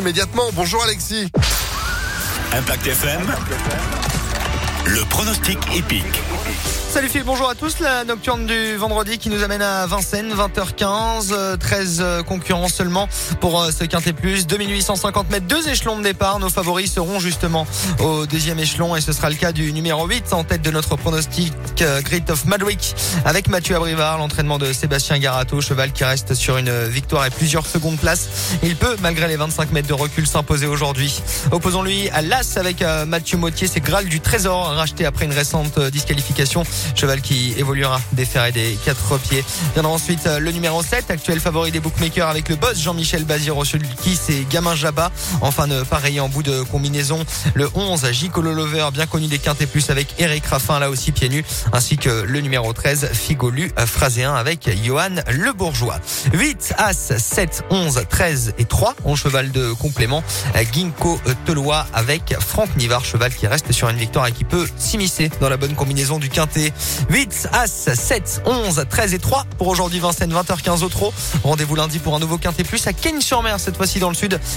immédiatement. Bonjour Alexis. Impact FM. Le pronostic épique. Salut Phil, bonjour à tous. La nocturne du vendredi qui nous amène à Vincennes, 20h15, 13 concurrents seulement pour euh, ce quintet plus. 2850 mètres, deux échelons de départ. Nos favoris seront justement au deuxième échelon et ce sera le cas du numéro 8 en tête de notre pronostic euh, Grit of Madwick avec Mathieu Abrivard, l'entraînement de Sébastien Garato, cheval qui reste sur une victoire et plusieurs secondes places. Il peut, malgré les 25 mètres de recul, s'imposer aujourd'hui. Opposons-lui à l'As avec euh, Mathieu Mautier, c'est Graal du Trésor, racheté après une récente disqualification. Cheval qui évoluera des ferrets des quatre pieds. Viendra ensuite euh, le numéro 7, actuel favori des bookmakers avec le boss Jean-Michel Bazir qui c'est Gamin Jabba. Enfin de pareil en bout de combinaison. Le 11, Gicolo Lover, bien connu des quintés plus avec Eric Raffin, là aussi pieds nus. Ainsi que le numéro 13, Figolu Phraséen avec Johan Le Bourgeois. 8, As, 7, 11, 13 et 3 en cheval de complément. Ginkgo Telois avec Franck Nivard, cheval qui reste sur une victoire et qui peut s'immiscer dans la bonne combinaison du quintet. 8, As, 7, 11, 13 et 3 pour aujourd'hui Vincennes 20h15 au trop. Rendez-vous lundi pour un nouveau quintet plus à Kane-sur-Mer cette fois-ci dans le sud.